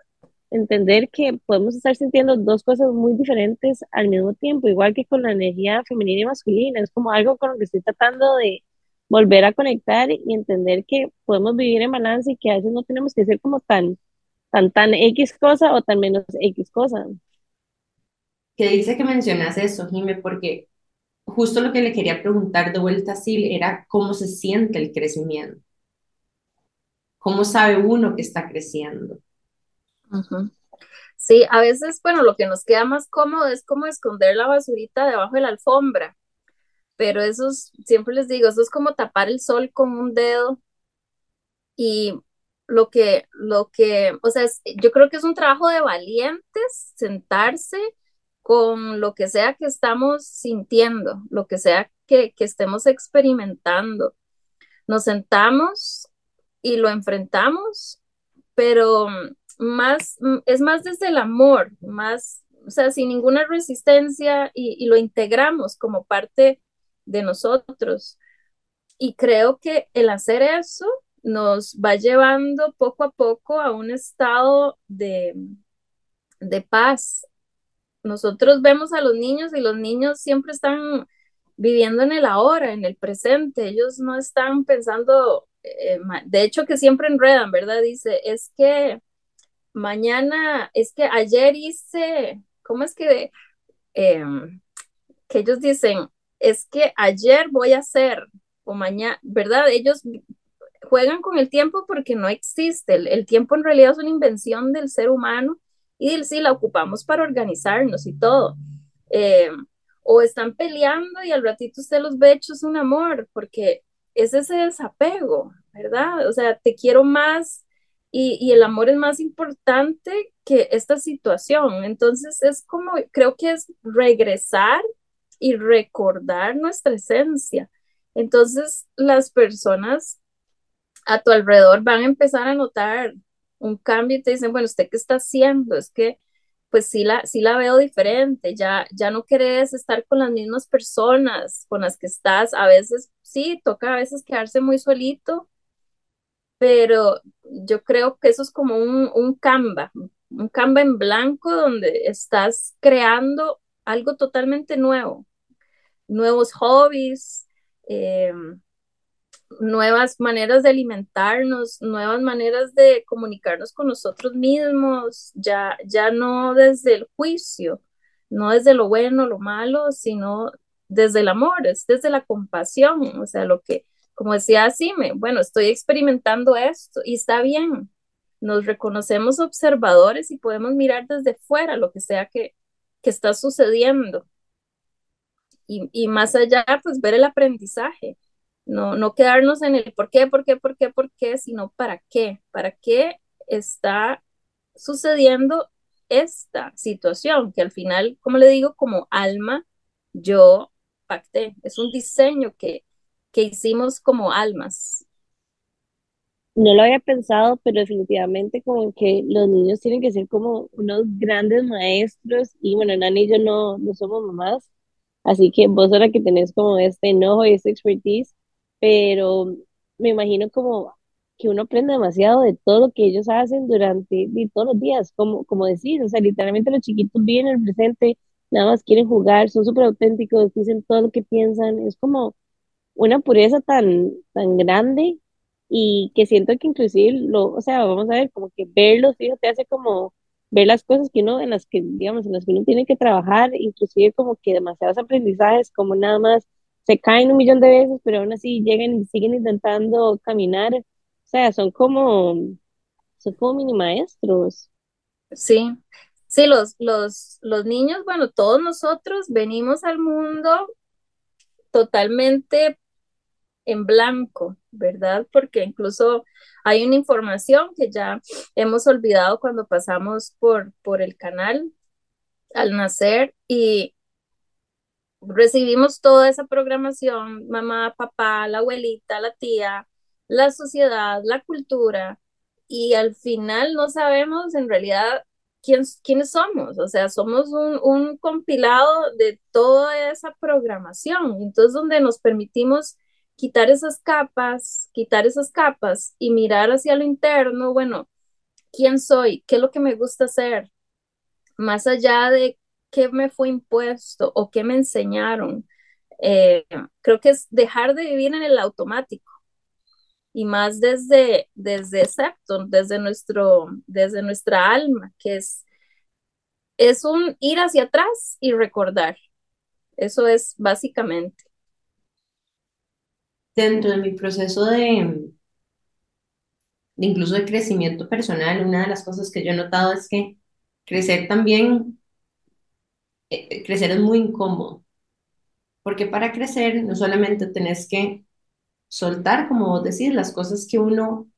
S1: entender que podemos estar sintiendo dos cosas muy diferentes al mismo tiempo, igual que con la energía femenina y masculina. Es como algo con lo que estoy tratando de volver a conectar y entender que podemos vivir en balance y que a veces no tenemos que ser como tan, tan, tan X cosa o tan menos X cosa.
S2: que dice que mencionas eso, Jime, porque justo lo que le quería preguntar de vuelta a Sil era cómo se siente el crecimiento. ¿Cómo sabe uno que está creciendo?
S3: Sí, a veces, bueno, lo que nos queda más cómodo es como esconder la basurita debajo de la alfombra, pero eso es, siempre les digo, eso es como tapar el sol con un dedo y lo que, lo que, o sea, es- yo creo que es un trabajo de valientes sentarse con lo que sea que estamos sintiendo, lo que sea que, que estemos experimentando. Nos sentamos y lo enfrentamos, pero más, es más desde el amor, más, o sea, sin ninguna resistencia y lo integramos como parte de nosotros. Y creo que el hacer eso nos va llevando poco a poco a un estado de, de paz. Nosotros vemos a los niños y los niños siempre están viviendo en el ahora, en el presente. Ellos no están pensando, eh, de hecho que siempre enredan, ¿verdad? Dice, es que mañana, es que ayer hice, ¿cómo es que, em, que ellos dicen, es que ayer voy a hacer, o mañana, ¿verdad? Ellos juegan con el tiempo porque no existe. El, tiempo en realidad es una invención del ser humano y sí la ocupamos para organizarnos y todo. Eh, o están peleando y al ratito usted los ve hechos un amor, porque es ese desapego, ¿verdad? O sea, te quiero más y, y el amor es más importante que esta situación. Entonces es como, creo que es regresar y recordar nuestra esencia. Entonces las personas a tu alrededor van a empezar a notar un cambio y te dicen, bueno, ¿usted qué está haciendo? Es que pues sí la, sí la veo diferente, ya, ya no querés estar con las mismas personas con las que estás, a veces sí, toca a veces quedarse muy solito, pero yo creo que eso es como un, un Canva, un Canva en blanco donde estás creando algo totalmente nuevo, nuevos hobbies, eh, nuevas maneras de alimentarnos, nuevas maneras de comunicarnos con nosotros mismos, ya, ya no desde el juicio, no desde lo bueno, lo malo, sino desde el amor, es desde la compasión, o sea, lo que, como decía Sime, bueno, estoy experimentando esto y está bien, nos reconocemos observadores y podemos mirar desde fuera lo que sea que, que está sucediendo y, y más allá, pues ver el aprendizaje no, no quedarnos en el por qué, por qué, por qué, por qué, sino para qué, para qué está sucediendo esta situación, que al final, como le digo, como alma, yo pacté, es un diseño que, que hicimos como almas.
S1: No lo había pensado, pero definitivamente como que los niños tienen que ser como unos grandes maestros y bueno, Nani y yo no, no somos mamás, así que vos ahora que tenés como este enojo y esta expertise, pero me imagino como que uno aprende demasiado de todo lo que ellos hacen durante todos los días, como, como decís, o sea, literalmente los chiquitos viven en el presente, nada más quieren jugar, son súper auténticos, dicen todo lo que piensan, es como una pureza tan, tan grande y que siento que inclusive lo, o sea, vamos a ver, como que verlos, te hace como ver las cosas que uno, en las que, digamos, en las que uno tiene que trabajar, inclusive como que demasiados aprendizajes, como nada más se caen un millón de veces, pero aún así llegan y siguen intentando caminar, o sea, son como, son como mini maestros.
S3: Sí, sí, los, los, los niños, bueno, todos nosotros venimos al mundo totalmente en blanco, ¿verdad? Porque incluso hay una información que ya hemos olvidado cuando pasamos por, por el canal al nacer y recibimos toda esa programación, mamá, papá, la abuelita, la tía, la sociedad, la cultura, y al final no sabemos en realidad quién, quiénes somos, o sea, somos un, un compilado de toda esa programación, entonces donde nos permitimos quitar esas capas, quitar esas capas y mirar hacia lo interno, bueno, ¿quién soy? ¿Qué es lo que me gusta hacer? Más allá de qué me fue impuesto o qué me enseñaron. Eh, creo que es dejar de vivir en el automático y más desde, desde Septon, desde, nuestro, desde nuestra alma, que es es un ir hacia atrás y recordar. Eso es básicamente.
S2: Dentro de mi proceso de, incluso de crecimiento personal, una de las cosas que yo he notado es que crecer también, eh, eh, crecer es muy incómodo, porque para crecer no solamente tenés que soltar, como vos decís, las cosas que uno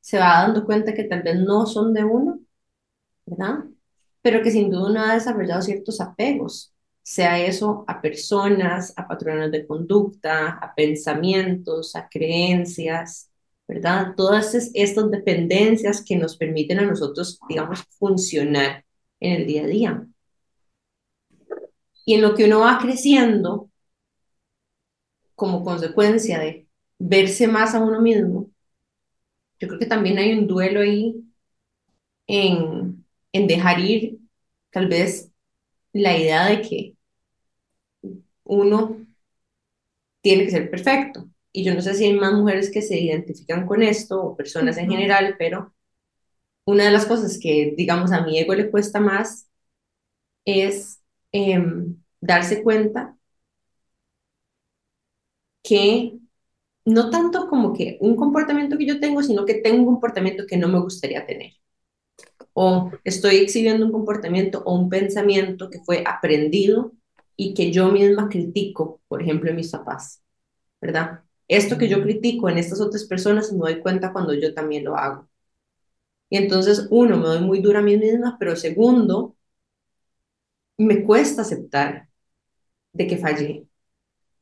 S2: se va dando cuenta que tal vez no son de uno, ¿verdad? Pero que sin duda uno ha desarrollado ciertos apegos, sea eso a personas, a patrones de conducta, a pensamientos, a creencias, ¿verdad? Todas estas dependencias que nos permiten a nosotros, digamos, funcionar en el día a día. Y en lo que uno va creciendo, como consecuencia de verse más a uno mismo, yo creo que también hay un duelo ahí en, en dejar ir tal vez la idea de que uno tiene que ser perfecto. Y yo no sé si hay más mujeres que se identifican con esto o personas en general, pero una de las cosas que, digamos, a mi ego le cuesta más es em, darse cuenta que no tanto como que un comportamiento que yo tengo, sino que tengo un comportamiento que no me gustaría tener. O estoy exhibiendo un comportamiento o un pensamiento que fue aprendido y que yo misma critico, por ejemplo, en mis papás, ¿verdad? Esto que yo critico en estas otras personas me doy cuenta cuando yo también lo hago. Y entonces, uno, me doy muy dura a mí misma, pero segundo, me cuesta aceptar de que fallé.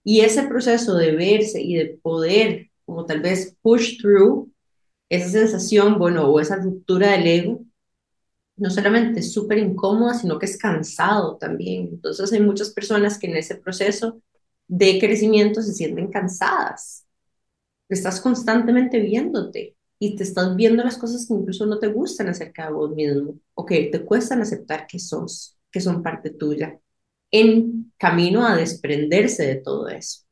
S2: Y ese proceso de verse y de poder, como tal vez push through, esa sensación, bueno, o esa ruptura del ego, no solamente es súper incómoda, sino que es cansado también. Entonces hay muchas personas que en ese proceso de crecimiento se sienten cansadas. Estás constantemente viéndote y te estás viendo las cosas que incluso no te gustan acerca de vos mismo o que te cuestan aceptar que sos, que son parte tuya en camino a desprenderse de todo eso.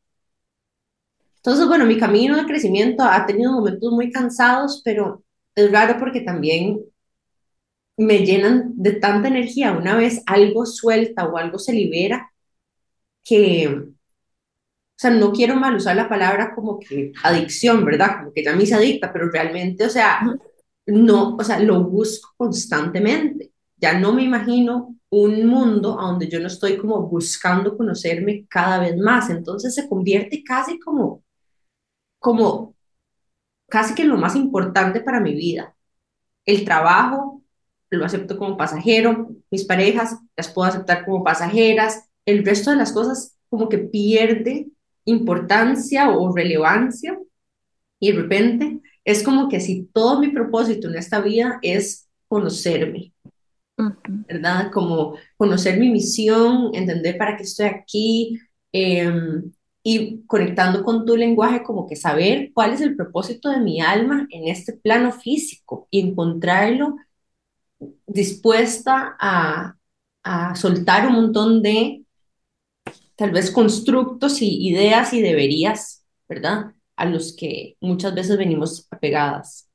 S2: Entonces, bueno, mi camino de crecimiento ha tenido momentos muy cansados, pero es raro porque también me llenan de tanta energía. Una vez algo suelta o algo se libera, que, o sea, no quiero mal usar la palabra como que adicción, ¿verdad? Como que ya me se adicta, pero realmente, o sea, no, o sea, lo busco constantemente. Ya no me imagino un mundo a donde yo no estoy como buscando conocerme cada vez más. Entonces se convierte casi como, como, casi que lo más importante para mi vida. El trabajo lo acepto como pasajero, mis parejas las puedo aceptar como pasajeras, el resto de las cosas como que pierde importancia o relevancia y de repente es como que si todo mi propósito en esta vida es conocerme, ¿verdad? Como conocer mi misión, entender para qué estoy aquí em, y conectando con tu lenguaje, como que saber cuál es el propósito de mi alma en este plano físico y encontrarlo dispuesta a, a soltar un montón de tal vez constructos y ideas y deberías, ¿verdad? A los que muchas veces venimos apegadas.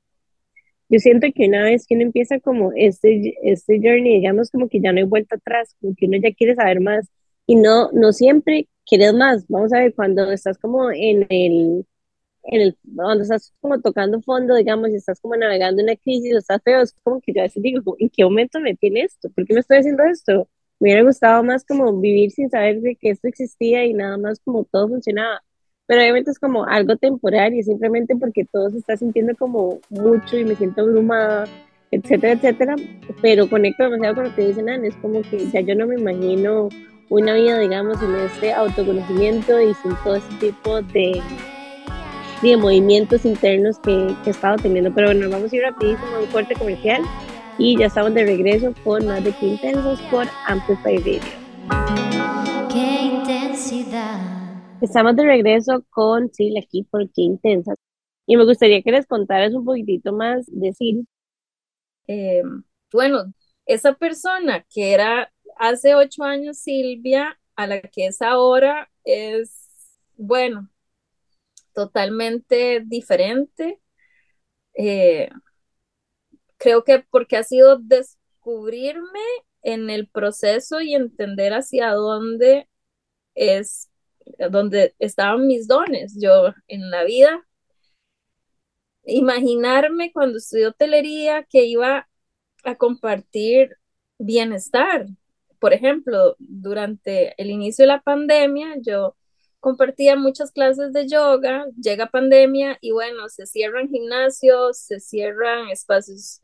S1: Yo siento que una vez que uno empieza como este, este journey, digamos como que ya no hay vuelta atrás, como que uno ya quiere saber más y no, no siempre quieres más. Vamos a ver, cuando estás como en el, en el, cuando estás como tocando fondo, digamos, y estás como navegando una crisis, o estás feo, es como que yo a veces digo, ¿en qué momento me tiene esto? ¿Por qué me estoy haciendo esto? Me hubiera gustado más como vivir sin saber de que esto existía y nada más como todo funcionaba pero obviamente es como algo temporal simplemente porque todo se está sintiendo como mucho y me siento abrumada, etcétera, etcétera, pero conecto demasiado con lo que dicen Ana, es como que ya yo no me imagino una vida, digamos, en este autoconocimiento y sin todo ese tipo de, de movimientos internos que, que he estado teniendo. Pero bueno, vamos a ir rapidísimo a un corte comercial y ya estamos de regreso con más de Qué Intensos por Amplify Radio. Qué intensidad. Estamos de regreso con Sil aquí por Qué Intensas. Y me gustaría que les contaras un poquitito más de Sil.
S3: Eh, bueno, esa persona que era hace ocho años Silvia, a la que es ahora, es, bueno, totalmente diferente. Eh, creo que porque ha sido descubrirme en el proceso y entender hacia dónde es, dónde estaban mis dones. Yo en la vida, imaginarme cuando estudié hotelería que iba a compartir bienestar. Por ejemplo, durante el inicio de la pandemia, yo compartía muchas clases de yoga, llega pandemia y bueno, se cierran gimnasios, se cierran espacios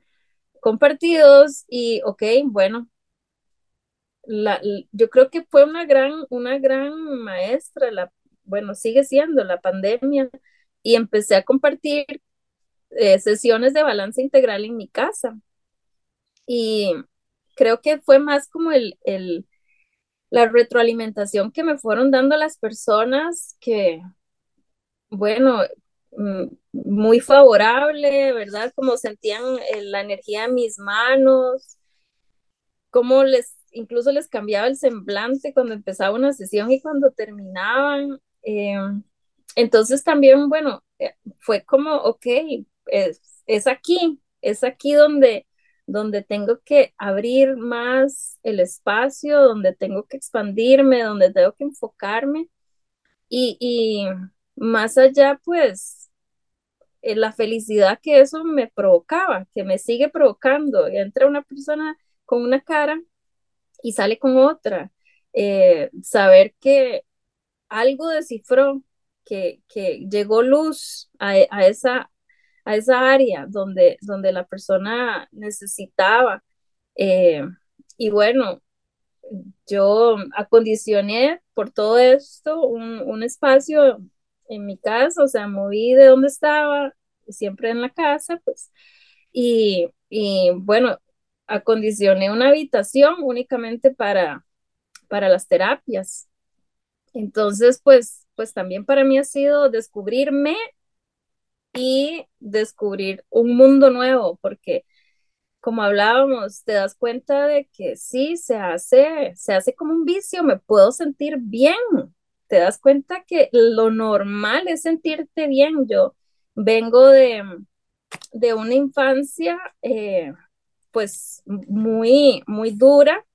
S3: compartidos y ok, bueno, la, yo creo que fue una gran, una gran maestra, la, bueno, sigue siendo la pandemia y empecé a compartir eh, sesiones de balance integral en mi casa. Y creo que fue más como el, el, la retroalimentación que me fueron dando las personas que, bueno, mm, muy favorable, ¿verdad? Como sentían eh, la energía en mis manos, cómo les, incluso les cambiaba el semblante cuando empezaba una sesión y cuando terminaban. Eh, entonces también, bueno, eh, fue como, ok, es, es aquí, es aquí donde donde tengo que abrir más el espacio, donde tengo que expandirme, donde tengo que enfocarme y, más allá, pues, eh, la felicidad que eso me provocaba, que me sigue provocando. Entra una persona con una cara y sale con otra. Eh, saber que algo descifró, que, que llegó luz a, a, esa, a esa área donde, donde la persona necesitaba. Eh, y bueno, yo acondicioné por todo esto un, un, espacio en mi casa, o sea, moví de donde estaba, siempre en la casa, pues, y, y bueno, acondicioné una habitación únicamente para, para las terapias. Entonces, pues, pues también para mí ha sido descubrirme y descubrir un mundo nuevo, porque como hablábamos, te das cuenta de que sí, se hace, se hace como un vicio, me puedo sentir bien, te das cuenta que lo normal es sentirte bien. Yo vengo de, de una infancia eh, pues muy, muy dura.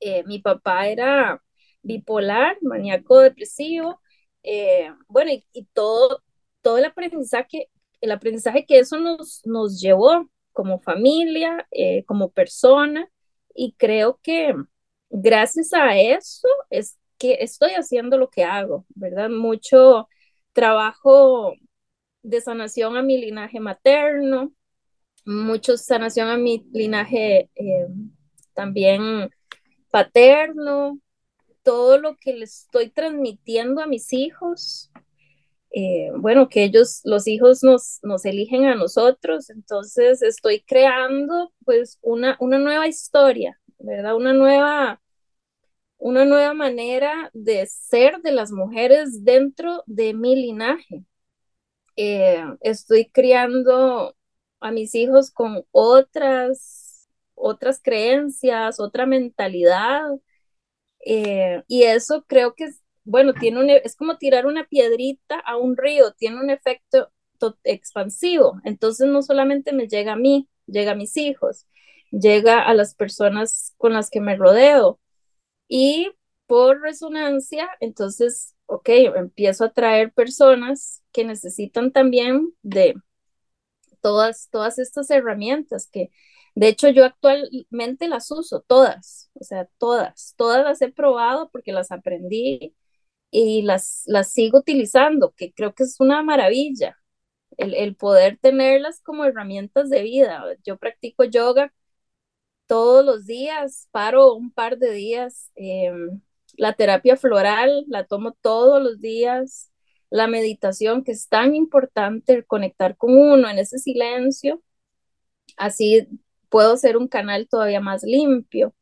S3: Eh, mi papá era bipolar, maníaco depresivo, eh, bueno, y, y, todo, todo el aprendizaje, el aprendizaje que eso nos, nos llevó como familia, eh, como persona, y creo que gracias a eso es que estoy haciendo lo que hago, ¿verdad? Mucho trabajo de sanación a mi linaje materno, mucho sanación a mi linaje eh, también paterno, todo lo que les estoy transmitiendo a mis hijos, eh, bueno, que ellos, los hijos nos, nos eligen a nosotros, entonces estoy creando pues una, una nueva historia, ¿verdad? Una nueva, una nueva manera de ser de las mujeres dentro de mi linaje. Eh, estoy criando a mis hijos con otras, otras creencias, otra mentalidad, eh, y eso creo que bueno, tiene un, e, es como tirar una piedrita a un río, tiene un efecto expansivo. Entonces no solamente me llega a mí, llega a mis hijos, llega a las personas con las que me rodeo. Y por resonancia, entonces, ok, empiezo a traer personas que necesitan también de todas, todas estas herramientas que, de hecho, yo actualmente las uso todas, o sea, todas, todas las he probado porque las aprendí y las, las sigo utilizando, que creo que es una maravilla, el, el poder tenerlas como herramientas de vida. Yo practico yoga todos los días, paro un par de días. Em, la terapia floral la tomo todos los días. La meditación, que es tan importante, conectar con uno en ese silencio. Así puedo ser un canal todavía más limpio.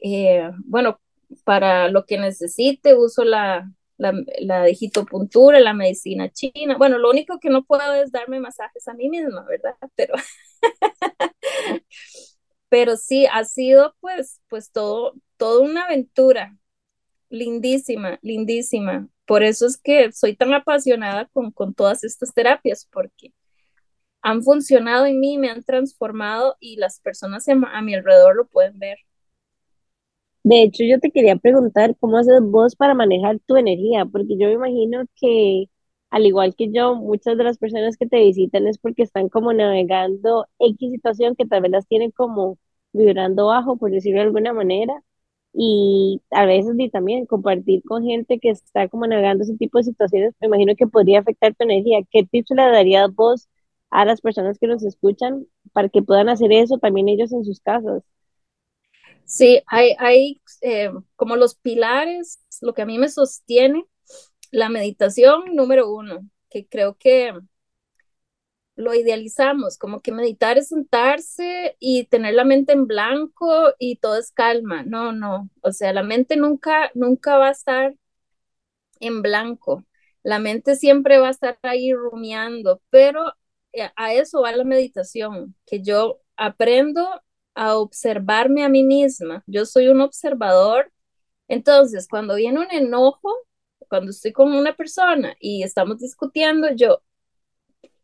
S3: Eh, bueno, para lo que necesite, uso la, la, la digitopuntura, la medicina china. Bueno, lo único que no puedo es darme masajes a mí misma, ¿verdad? Pero, pero sí, ha sido pues, pues todo, toda una aventura lindísima, lindísima. Por eso es que soy tan apasionada con, con todas estas terapias, porque han funcionado en mí, me han transformado y las personas a mi alrededor lo pueden ver.
S1: De hecho, yo te quería preguntar cómo haces vos para manejar tu energía, porque yo me imagino que, al igual que yo, muchas de las personas que te visitan es porque están como navegando X situación que tal vez las tienen como vibrando bajo, por decirlo de alguna manera, y a veces y también compartir con gente que está como navegando ese tipo de situaciones, me imagino que podría afectar tu energía. ¿Qué tips le darías vos a las personas que nos escuchan para que puedan hacer eso también ellos en sus casas?
S3: Sí, hay, hay eh, como los pilares, lo que a mí me sostiene, la meditación número uno, que creo que lo idealizamos, como que meditar es sentarse y tener la mente en blanco y todo es calma. No, no, o sea, la mente nunca, nunca va a estar en blanco. La mente siempre va a estar ahí rumiando, pero eh, a eso va la meditación, que yo aprendo a observarme a mí misma. Yo soy un observador. Entonces, cuando viene un enojo, cuando estoy con una persona y estamos discutiendo, yo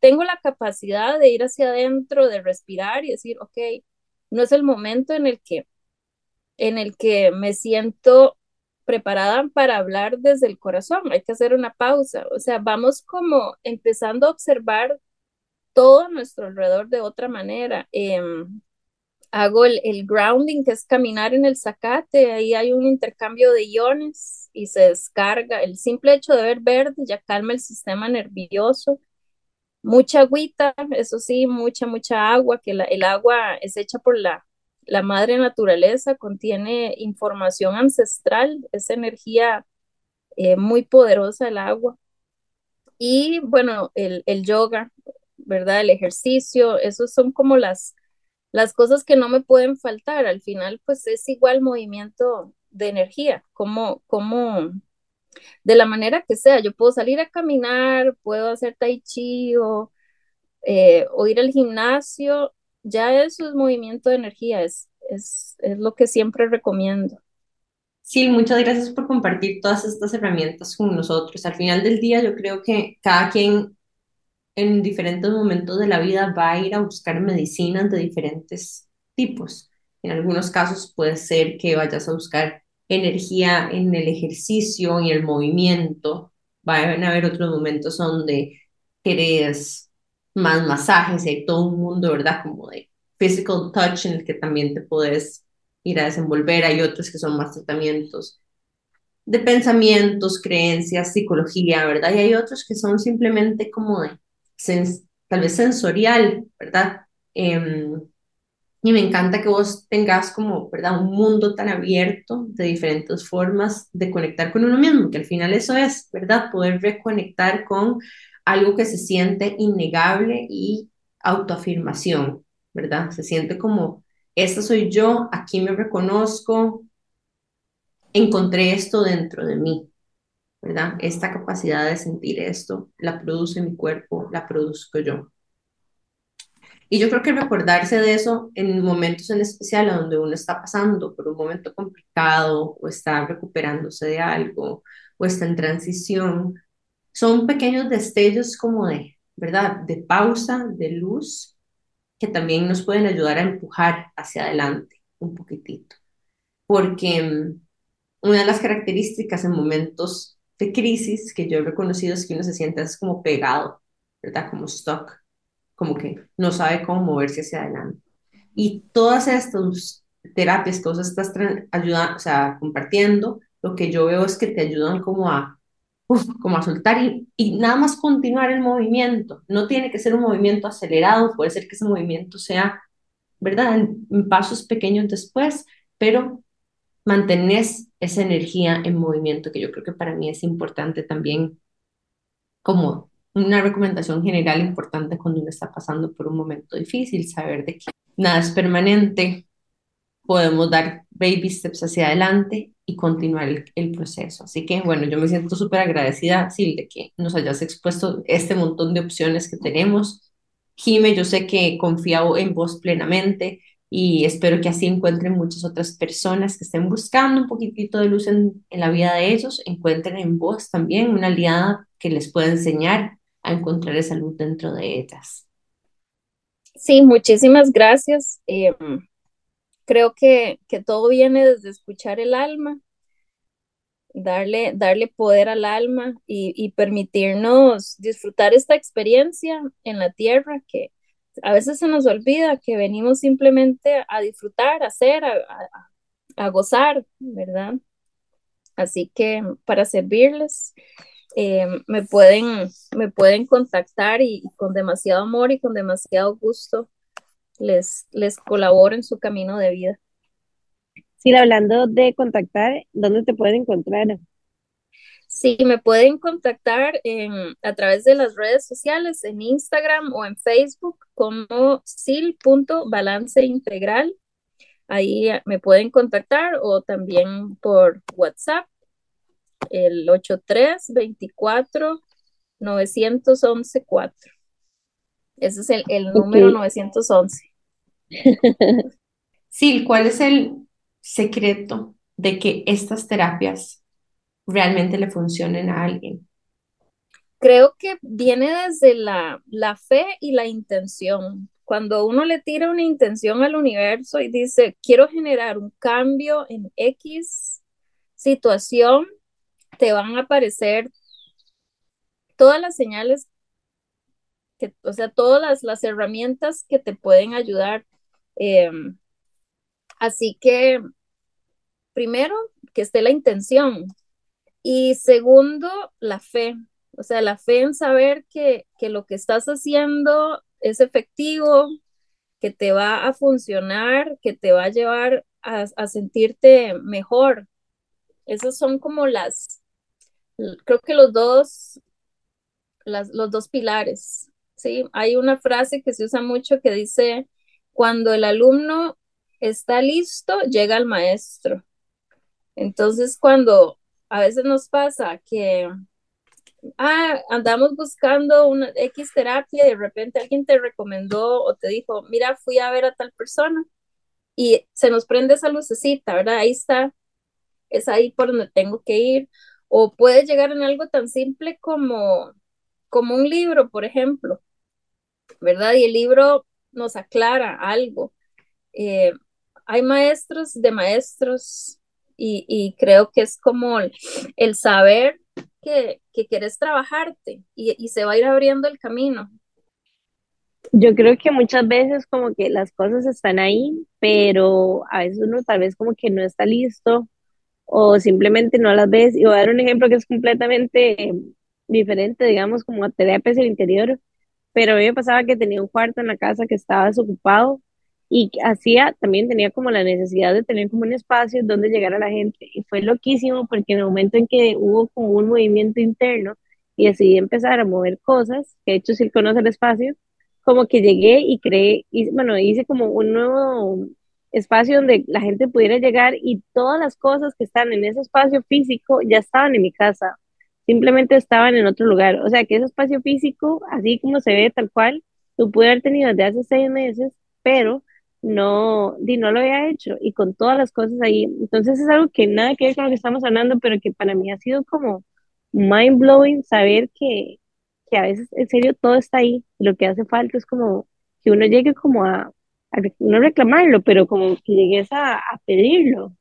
S3: tengo la capacidad de ir hacia adentro, de respirar y decir, ok, no es el momento en el que, en el que me siento preparada para hablar desde el corazón, hay que hacer una pausa, o sea, vamos como empezando a observar todo a nuestro alrededor de otra manera. Em, hago el, el, grounding, que es caminar en el zacate, ahí hay un intercambio de iones y se descarga. El simple hecho de ver verde ya calma el sistema nervioso. Mucha agüita, eso sí, mucha, mucha agua, que la, el agua es hecha por la, la madre naturaleza, contiene información ancestral, es energía eh, muy poderosa el agua. Y bueno, el, el yoga, ¿verdad? El ejercicio, esos son como las, las cosas que no me pueden faltar. Al final, pues es igual movimiento de energía, como, como de la manera que sea. Yo puedo salir a caminar, puedo hacer tai chi o, eh, o ir al gimnasio. Ya eso es movimiento de energía, es, es, es lo que siempre recomiendo.
S2: Sí, muchas gracias por compartir todas estas herramientas con nosotros. Al final del día, yo creo que cada quien en diferentes momentos de la vida va a ir a buscar medicinas de diferentes tipos. En algunos casos puede ser que vayas a buscar energía en el ejercicio y el movimiento. Van a haber otros momentos donde querés más masajes hay todo un mundo, ¿verdad? Como de physical touch en el que también te puedes ir a desenvolver. Hay otros que son más tratamientos de pensamientos, creencias, psicología, ¿verdad? Y hay otros que son simplemente como de tal vez sensorial, ¿verdad? Em, y me encanta que vos tengas como, ¿verdad? Un mundo tan abierto de diferentes formas de conectar con uno mismo, que al final eso es, ¿verdad? Poder reconectar con algo que se siente innegable y autoafirmación, ¿verdad? Se siente como, esta soy yo, aquí me reconozco, encontré esto dentro de mí, ¿verdad? Esta capacidad de sentir esto la produce mi cuerpo, la produzco yo. Y yo creo que recordarse de eso en momentos en especial donde uno está pasando por un momento complicado o está recuperándose de algo o está en transición, son pequeños destellos como de, ¿verdad? De pausa, de luz, que también nos pueden ayudar a empujar hacia adelante un poquitito. Porque mm, una de las características en momentos de crisis que yo he reconocido es que uno se siente como pegado, ¿verdad? Como stuck, como que no sabe cómo moverse hacia adelante. Y todas estas terapias que vos estás ayudando, o sea, compartiendo, lo que yo veo es que te ayudan como a, como a soltar y, y nada más continuar el movimiento. No tiene que ser un movimiento acelerado, puede ser que ese movimiento sea, ¿verdad? en pasos pequeños después, pero mantenés esa energía en movimiento, que yo creo que para mí es importante también como una recomendación general importante cuando uno está pasando por un momento difícil, saber de que nada es permanente, podemos dar baby steps hacia adelante y continuar el, proceso. Así que bueno, yo me siento súper agradecida, Sil, de que nos hayas expuesto este montón de opciones que tenemos. Jime, yo sé que confío en vos plenamente y espero que así encuentren muchas otras personas que estén buscando un poquitito de luz en, en la vida de ellos, encuentren en vos también una aliada que les pueda enseñar a encontrar esa luz dentro de ellas.
S3: Sí, muchísimas gracias. Eh, creo que, que todo viene desde escuchar el alma, darle, darle poder al alma y, y permitirnos disfrutar esta experiencia en la tierra que a veces se nos olvida que venimos simplemente a disfrutar, a hacer, a, a, gozar, ¿verdad? Así que para servirles, eh, me, pueden, me pueden contactar y, y, con demasiado amor y con demasiado gusto les, les colaboro en su camino de vida.
S1: Sí, hablando de contactar, ¿dónde te pueden encontrar?
S3: Sí, me pueden contactar en, a través de las redes sociales, en Instagram o en Facebook como sil.balance integral. Ahí me pueden contactar o también por WhatsApp, el 8324 911 4. Ese es el, el número okay. 911.
S2: Sí, ¿cuál es el secreto de que estas terapias realmente le funcionen a alguien?
S3: Creo que viene desde la, la fe y la intención. Cuando uno le tira una intención al universo y dice, quiero generar un cambio en X situación, te van a aparecer todas las señales, que, o sea, todas las, las herramientas que te pueden ayudar. Eh, así que, primero, que esté la intención. Y segundo, la fe. O sea, la fe en saber que, que lo que estás haciendo es efectivo, que te va a funcionar, que te va a llevar a, a sentirte mejor. Esas son como las, creo que los dos, las, los dos pilares, ¿sí? Hay una frase que se usa mucho que dice, cuando el alumno está listo, llega el maestro. Entonces, cuando a veces nos pasa que ah, andamos buscando una X terapia y de repente alguien te recomendó o te dijo, mira, fui a ver a tal persona y se nos prende esa lucecita, ¿verdad? Ahí está, es ahí por donde tengo que ir. O puede llegar en algo tan simple como, como un libro, por ejemplo, ¿verdad? Y el libro nos aclara algo. Eh, hay maestros de maestros y, creo que es como el, saber que, que, quieres trabajarte y, y se va a ir abriendo el camino.
S1: Yo creo que muchas veces como que las cosas están ahí, pero a veces uno tal vez como que no está listo o simplemente no las ves. Y voy a dar un ejemplo que es completamente diferente, digamos, como a terapias del interior, pero a mí me pasaba que tenía un cuarto en la casa que estaba desocupado y hacía, también tenía como la necesidad de tener como un espacio donde llegara la gente. Y fue loquísimo porque en el momento en que hubo como un movimiento interno y decidí empezar a mover cosas, que de hecho si conoce el espacio, como que llegué y creé, y, bueno, hice como un nuevo espacio donde la gente pudiera llegar y todas las cosas que están en ese espacio físico ya estaban en mi casa, simplemente estaban en otro lugar. O sea que ese espacio físico, así como se ve tal cual, tú pude haber tenido desde hace seis meses, pero no, di, no lo había hecho y con todas las cosas ahí. Entonces es algo que nada que ver con lo que estamos hablando, pero que para mí ha sido como mind blowing saber que, que a veces en serio todo está ahí. Lo que hace falta es como que uno llegue como a, a no reclamarlo, pero como que llegues a, a pedirlo.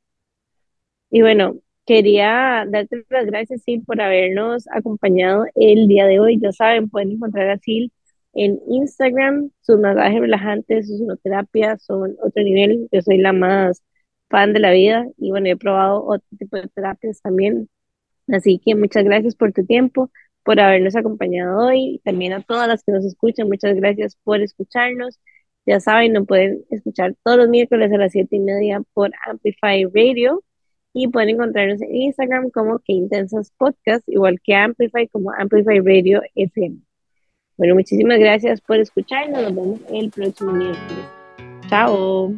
S1: Y bueno, quería darte las gracias, Sil, por habernos acompañado el día de hoy. Ya saben, pueden encontrar a Sil en Instagram. Sus masajes relajantes, sus terapias son otro nivel. Yo soy la más fan de la vida y bueno, he probado otro tipo de terapias también. Así que muchas gracias por tu tiempo, por habernos acompañado hoy también a todas las que nos escuchan. Muchas gracias por escucharnos. Ya saben, nos pueden escuchar todos los miércoles a las siete y media por Amplify Radio y pueden encontrarnos en Instagram como Que Intensas Podcast, igual que Amplify como Amplify Radio FM. Bueno, muchísimas gracias por escucharnos. Nos vemos el próximo miércoles. Chao.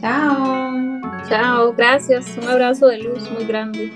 S2: Chao.
S3: Chao, gracias. Un abrazo de luz muy grande.